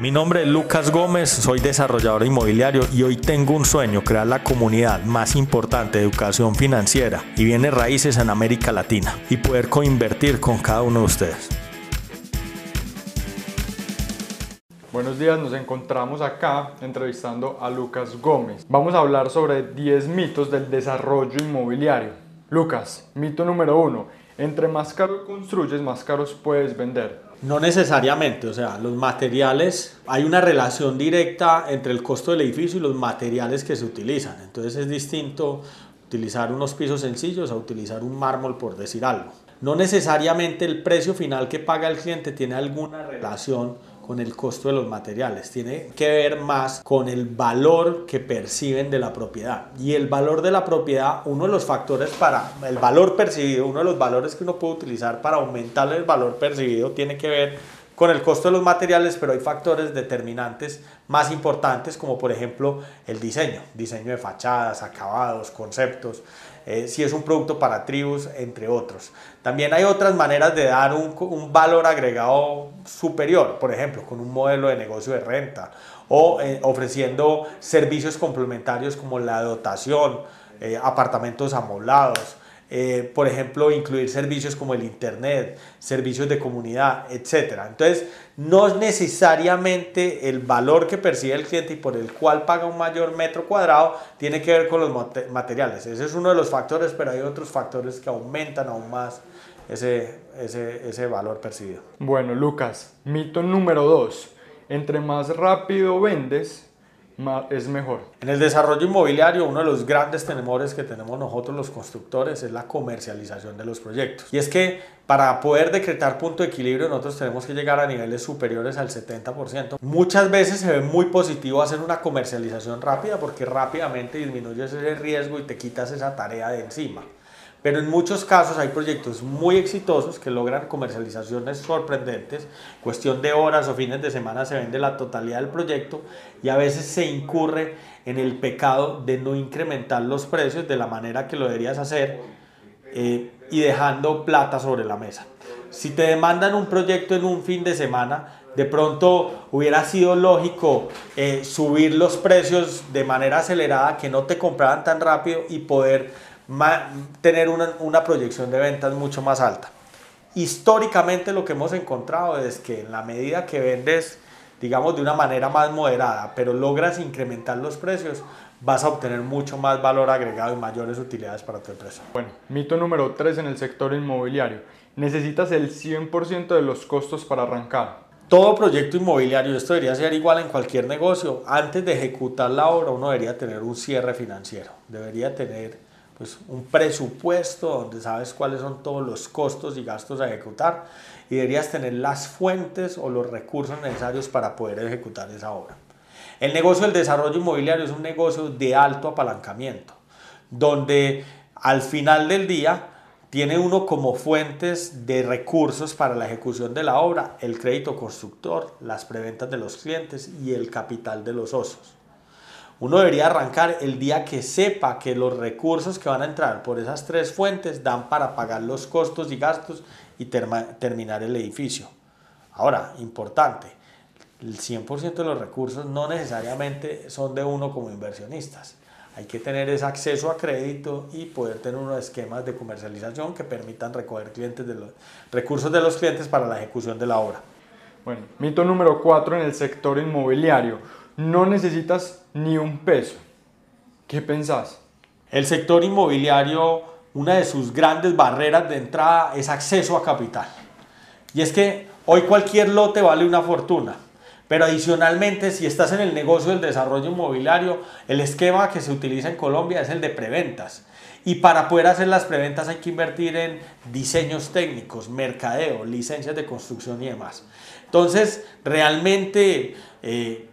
Mi nombre es Lucas Gómez, soy desarrollador inmobiliario y hoy tengo un sueño, crear la comunidad más importante de educación financiera y bienes raíces en América Latina y poder coinvertir con cada uno de ustedes. Buenos días, nos encontramos acá entrevistando a Lucas Gómez. Vamos a hablar sobre 10 mitos del desarrollo inmobiliario. Lucas, mito número 1. Entre más caro construyes, más caros puedes vender. No necesariamente, o sea, los materiales, hay una relación directa entre el costo del edificio y los materiales que se utilizan. Entonces es distinto utilizar unos pisos sencillos a utilizar un mármol, por decir algo. No necesariamente el precio final que paga el cliente tiene alguna relación con el costo de los materiales, tiene que ver más con el valor que perciben de la propiedad. Y el valor de la propiedad, uno de los factores para el valor percibido, uno de los valores que uno puede utilizar para aumentar el valor percibido tiene que ver con el costo de los materiales, pero hay factores determinantes más importantes como por ejemplo el diseño, diseño de fachadas, acabados, conceptos, eh, si es un producto para tribus, entre otros. También hay otras maneras de dar un, valor agregado superior, por ejemplo, con un modelo de negocio de renta o eh, ofreciendo servicios complementarios como la dotación, eh, apartamentos amoblados, eh, por ejemplo, incluir servicios como el Internet, servicios de comunidad, etc. Entonces, no necesariamente el valor que percibe el cliente y por el cual paga un mayor metro cuadrado tiene que ver con los materiales. Ese es uno de los factores, pero hay otros factores que aumentan aún más ese, ese, ese valor percibido. Bueno, Lucas, mito número 2. Entre más rápido vendes, es mejor. En el desarrollo inmobiliario, uno de los grandes temores que tenemos nosotros los constructores es la comercialización de los proyectos. Y es que para poder decretar punto de equilibrio nosotros tenemos que llegar a niveles superiores al 70%. Muchas veces se ve muy positivo hacer una comercialización rápida porque rápidamente disminuyes ese riesgo y te quitas esa tarea de encima. Pero en muchos casos hay proyectos muy exitosos que logran comercializaciones sorprendentes. Cuestión de horas o fines de semana se vende la totalidad del proyecto y a veces se incurre en el pecado de no incrementar los precios de la manera que lo deberías hacer eh, y dejando plata sobre la mesa. Si te demandan un proyecto en un fin de semana, de pronto hubiera sido lógico eh, subir los precios de manera acelerada, que no te compraran tan rápido y poder tener una, una proyección de ventas mucho más alta. Históricamente lo que hemos encontrado es que en la medida que vendes, digamos, de una manera más moderada, pero logras incrementar los precios, vas a obtener mucho más valor agregado y mayores utilidades para tu empresa. Bueno, mito número 3 en el sector inmobiliario. Necesitas el 100% de los costos para arrancar. Todo proyecto inmobiliario, esto debería ser igual en cualquier negocio, antes de ejecutar la obra uno debería tener un cierre financiero, debería tener pues, un presupuesto donde sabes cuáles son todos los costos y gastos a ejecutar y deberías tener las fuentes o los recursos necesarios para poder ejecutar esa obra. El negocio del desarrollo inmobiliario es un negocio de alto apalancamiento, donde al final del día tiene uno como fuentes de recursos para la ejecución de la obra el crédito constructor, las preventas de los clientes y el capital de los osos. Uno debería arrancar el día que sepa que los recursos que van a entrar por esas tres fuentes dan para pagar los costos y gastos y terminar el edificio. Ahora, importante, el 100% de los recursos no necesariamente son de uno como inversionistas. Hay que tener ese acceso a crédito y poder tener unos esquemas de comercialización que permitan recoger clientes de los, recursos de los clientes para la ejecución de la obra. Bueno, mito número 4 en el sector inmobiliario no necesitas ni un peso. ¿Qué pensás? El sector inmobiliario, una de sus grandes barreras de entrada es acceso a capital. Y es que hoy cualquier lote vale una fortuna. Pero adicionalmente, si estás en el negocio del desarrollo inmobiliario, el esquema que se utiliza en Colombia es el de preventas. Y para poder hacer las preventas hay que invertir en diseños técnicos, mercadeo, licencias de construcción y demás. Entonces, realmente eh,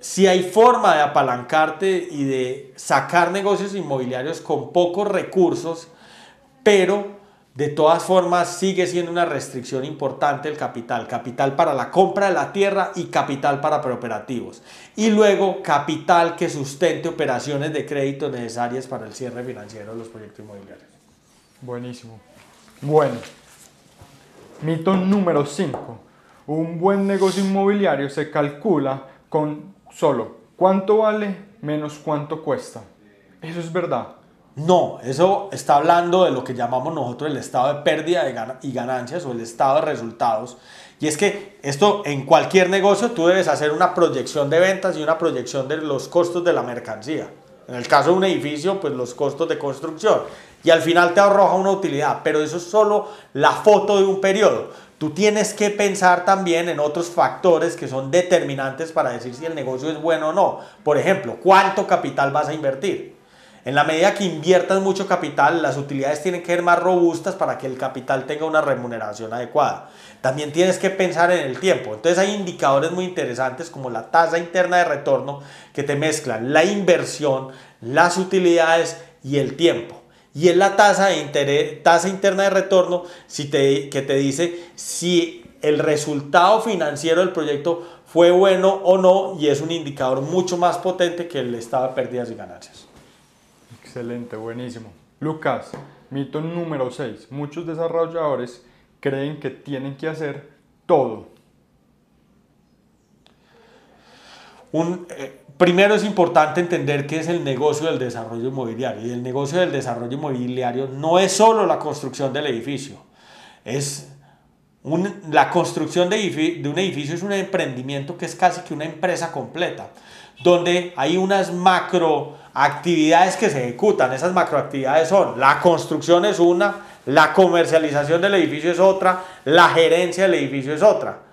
si hay forma de apalancarte y de sacar negocios inmobiliarios con pocos recursos, pero de todas formas sigue siendo una restricción importante el capital. Capital para la compra de la tierra y capital para preoperativos. Y luego capital que sustente operaciones de crédito necesarias para el cierre financiero de los proyectos inmobiliarios. Buenísimo. Bueno, mito número 5 un buen negocio inmobiliario se calcula con solo cuánto vale menos cuánto cuesta. Eso es verdad. No, eso está hablando de lo que llamamos nosotros el estado de pérdida y ganancias o el estado de resultados. Y es que esto en cualquier negocio tú debes hacer una proyección de ventas y una proyección de los costos de la mercancía. En el caso de un edificio, pues los costos de construcción. Y al final te arroja una utilidad, pero eso es solo la foto de un periodo. Tú tienes que pensar también en otros factores que son determinantes para decir si el negocio es bueno o no. Por ejemplo, ¿cuánto capital vas a invertir? En la medida que inviertas mucho capital, las utilidades tienen que ser más robustas para que el capital tenga una remuneración adecuada. También tienes que pensar en el tiempo. Entonces hay indicadores muy interesantes como la tasa interna de retorno que te mezclan la inversión, las utilidades y el tiempo. Y es la tasa, de tasa interna de retorno si te, que te dice si el resultado financiero del proyecto fue bueno o no y es un indicador mucho más potente que el estado de pérdidas y ganancias. Excelente, buenísimo. Lucas, mito número 6. Muchos desarrolladores creen que tienen que hacer todo. Un, eh, primero es importante entender qué es el negocio del desarrollo inmobiliario. Y el negocio del desarrollo inmobiliario no es solo la construcción del edificio. Es la construcción de, de un edificio es un emprendimiento que es casi que una empresa completa donde hay unas macroactividades que se ejecutan. Esas macroactividades son la construcción es una, la comercialización del edificio es otra, la gerencia del edificio es otra.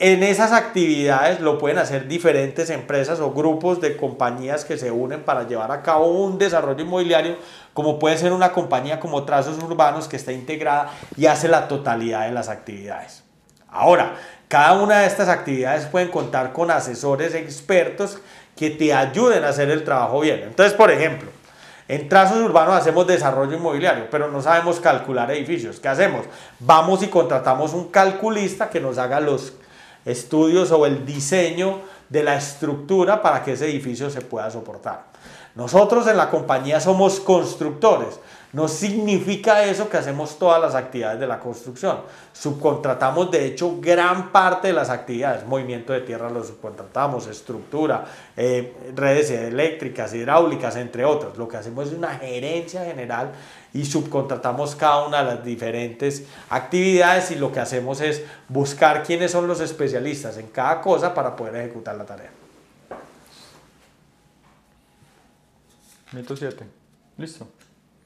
En esas actividades lo pueden hacer diferentes empresas o grupos de compañías que se unen para llevar a cabo un desarrollo inmobiliario, como puede ser una compañía como Trazos Urbanos que está integrada y hace la totalidad de las actividades. Ahora, cada una de estas actividades pueden contar con asesores expertos que te ayuden a hacer el trabajo bien. Entonces, por ejemplo, en trazos urbanos hacemos desarrollo inmobiliario, pero no sabemos calcular edificios. ¿Qué hacemos? Vamos y contratamos un calculista que nos haga los estudios o el diseño de la estructura para que ese edificio se pueda soportar. Nosotros en la compañía somos constructores. No significa eso que hacemos todas las actividades de la construcción. Subcontratamos, de hecho, gran parte de las actividades. Movimiento de tierra lo subcontratamos, estructura, eh, redes eléctricas, hidráulicas, entre otros. Lo que hacemos es una gerencia general y subcontratamos cada una de las diferentes actividades y lo que hacemos es buscar quiénes son los especialistas en cada cosa para poder ejecutar la tarea. Mito 7. Listo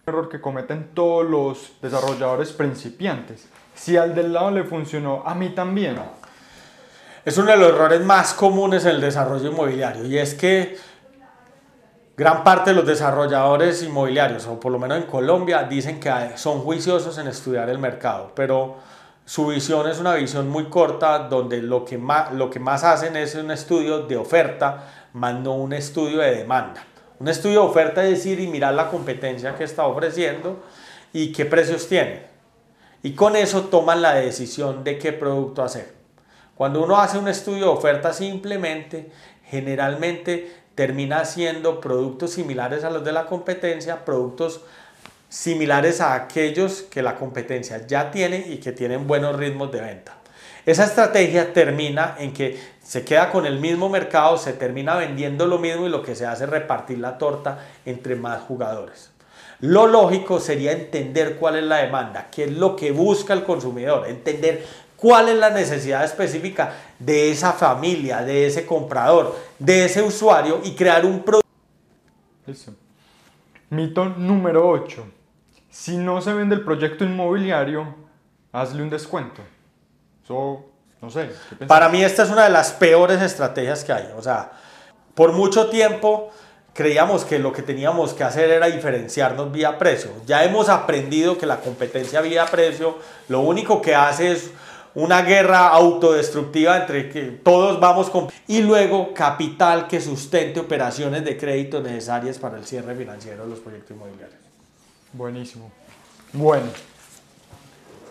error que cometen todos los desarrolladores principiantes. Si al del lado le funcionó, a mí también. Es uno de los errores más comunes en el desarrollo inmobiliario y es que gran parte de los desarrolladores inmobiliarios, o por lo menos en Colombia, dicen que son juiciosos en estudiar el mercado, pero su visión es una visión muy corta donde lo que más, lo que más hacen es un estudio de oferta, más no un estudio de demanda. Un estudio de oferta es decir y mirar la competencia que está ofreciendo y qué precios tiene. Y con eso toman la decisión de qué producto hacer. Cuando uno hace un estudio de oferta simplemente, generalmente termina haciendo productos similares a los de la competencia, productos similares a aquellos que la competencia ya tiene y que tienen buenos ritmos de venta. Esa estrategia termina en que se queda con el mismo mercado, se termina vendiendo lo mismo y lo que se hace es repartir la torta entre más jugadores. Lo lógico sería entender cuál es la demanda, qué es lo que busca el consumidor, entender cuál es la necesidad específica de esa familia, de ese comprador, de ese usuario y crear un producto. Mito número 8. Si no se vende el proyecto inmobiliario, hazle un descuento no sé. Para mí esta es una de las peores estrategias que hay. O sea, por mucho tiempo creíamos que lo que teníamos que hacer era diferenciarnos vía precio. Ya hemos aprendido que la competencia vía precio lo único que hace es una guerra autodestructiva entre que todos vamos con... Y luego capital que sustente operaciones de crédito necesarias para el cierre financiero de los proyectos inmobiliarios. Buenísimo. Bueno,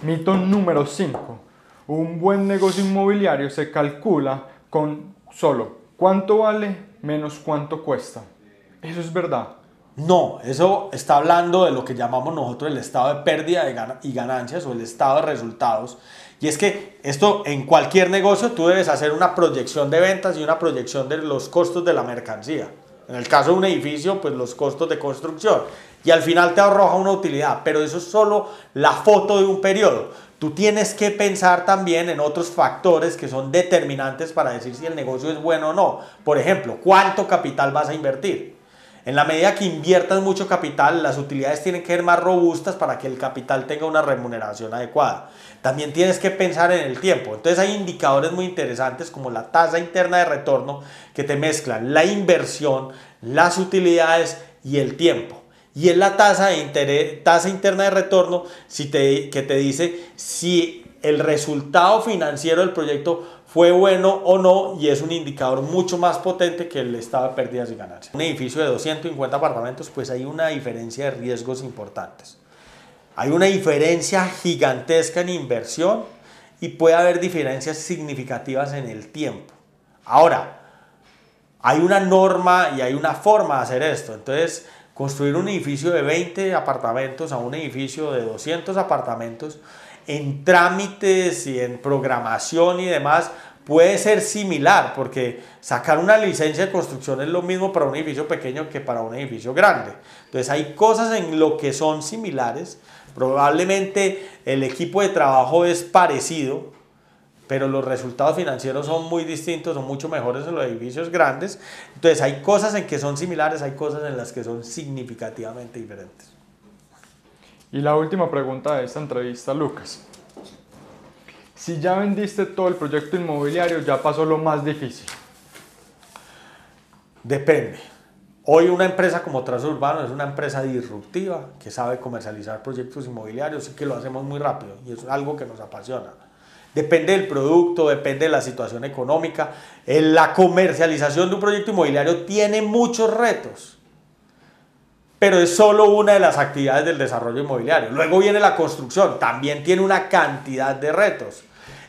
mito número 5 un buen negocio inmobiliario se calcula con solo cuánto vale menos cuánto cuesta. Eso es verdad. No, eso está hablando de lo que llamamos nosotros el estado de pérdida y ganancias o el estado de resultados. Y es que esto en cualquier negocio tú debes hacer una proyección de ventas y una proyección de los costos de la mercancía. En el caso de un edificio, pues los costos de construcción. Y al final te arroja una utilidad, pero eso es solo la foto de un periodo. Tú tienes que pensar también en otros factores que son determinantes para decir si el negocio es bueno o no. Por ejemplo, ¿cuánto capital vas a invertir? En la medida que inviertas mucho capital, las utilidades tienen que ser más robustas para que el capital tenga una remuneración adecuada. También tienes que pensar en el tiempo. Entonces hay indicadores muy interesantes como la tasa interna de retorno que te mezclan la inversión, las utilidades y el tiempo. Y es la tasa, de tasa interna de retorno si te, que te dice si el resultado financiero del proyecto fue bueno o no y es un indicador mucho más potente que el estado de pérdidas y ganancias. Un edificio de 250 apartamentos, pues hay una diferencia de riesgos importantes. Hay una diferencia gigantesca en inversión y puede haber diferencias significativas en el tiempo. Ahora, hay una norma y hay una forma de hacer esto. Entonces, construir un edificio de 20 apartamentos a un edificio de 200 apartamentos en trámites y en programación y demás puede ser similar, porque sacar una licencia de construcción es lo mismo para un edificio pequeño que para un edificio grande. Entonces hay cosas en lo que son similares, probablemente el equipo de trabajo es parecido, pero los resultados financieros son muy distintos, son mucho mejores en los edificios grandes. Entonces hay cosas en que son similares, hay cosas en las que son significativamente diferentes. Y la última pregunta de esta entrevista, Lucas. Si ya vendiste todo el proyecto inmobiliario, ya pasó lo más difícil. Depende. Hoy una empresa como Transurbano es una empresa disruptiva que sabe comercializar proyectos inmobiliarios y que lo hacemos muy rápido y es algo que nos apasiona. Depende del producto, depende de la situación económica. La comercialización de un proyecto inmobiliario tiene muchos retos pero es solo una de las actividades del desarrollo inmobiliario. Luego viene la construcción, también tiene una cantidad de retos.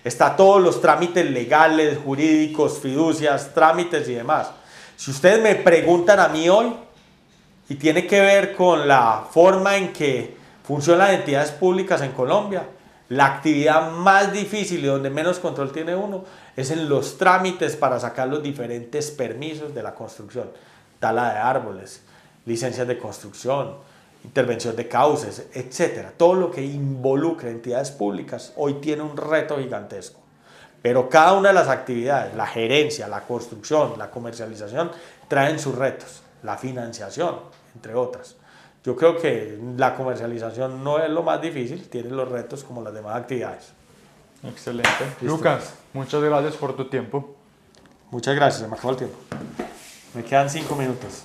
Está todos los trámites legales, jurídicos, fiducias, trámites y demás. Si ustedes me preguntan a mí hoy, y tiene que ver con la forma en que funcionan las entidades públicas en Colombia, la actividad más difícil y donde menos control tiene uno es en los trámites para sacar los diferentes permisos de la construcción, tala de árboles, licencias de construcción, intervención de cauces, etcétera. Todo lo que involucra entidades públicas hoy tiene un reto gigantesco. Pero cada una de las actividades, la gerencia, la construcción, la comercialización, traen sus retos, la financiación, entre otras. Yo creo que la comercialización no es lo más difícil, tiene los retos como las demás actividades. Excelente. Lucas, muchas gracias por tu tiempo. Muchas gracias, se me acabó el tiempo. Me quedan cinco minutos.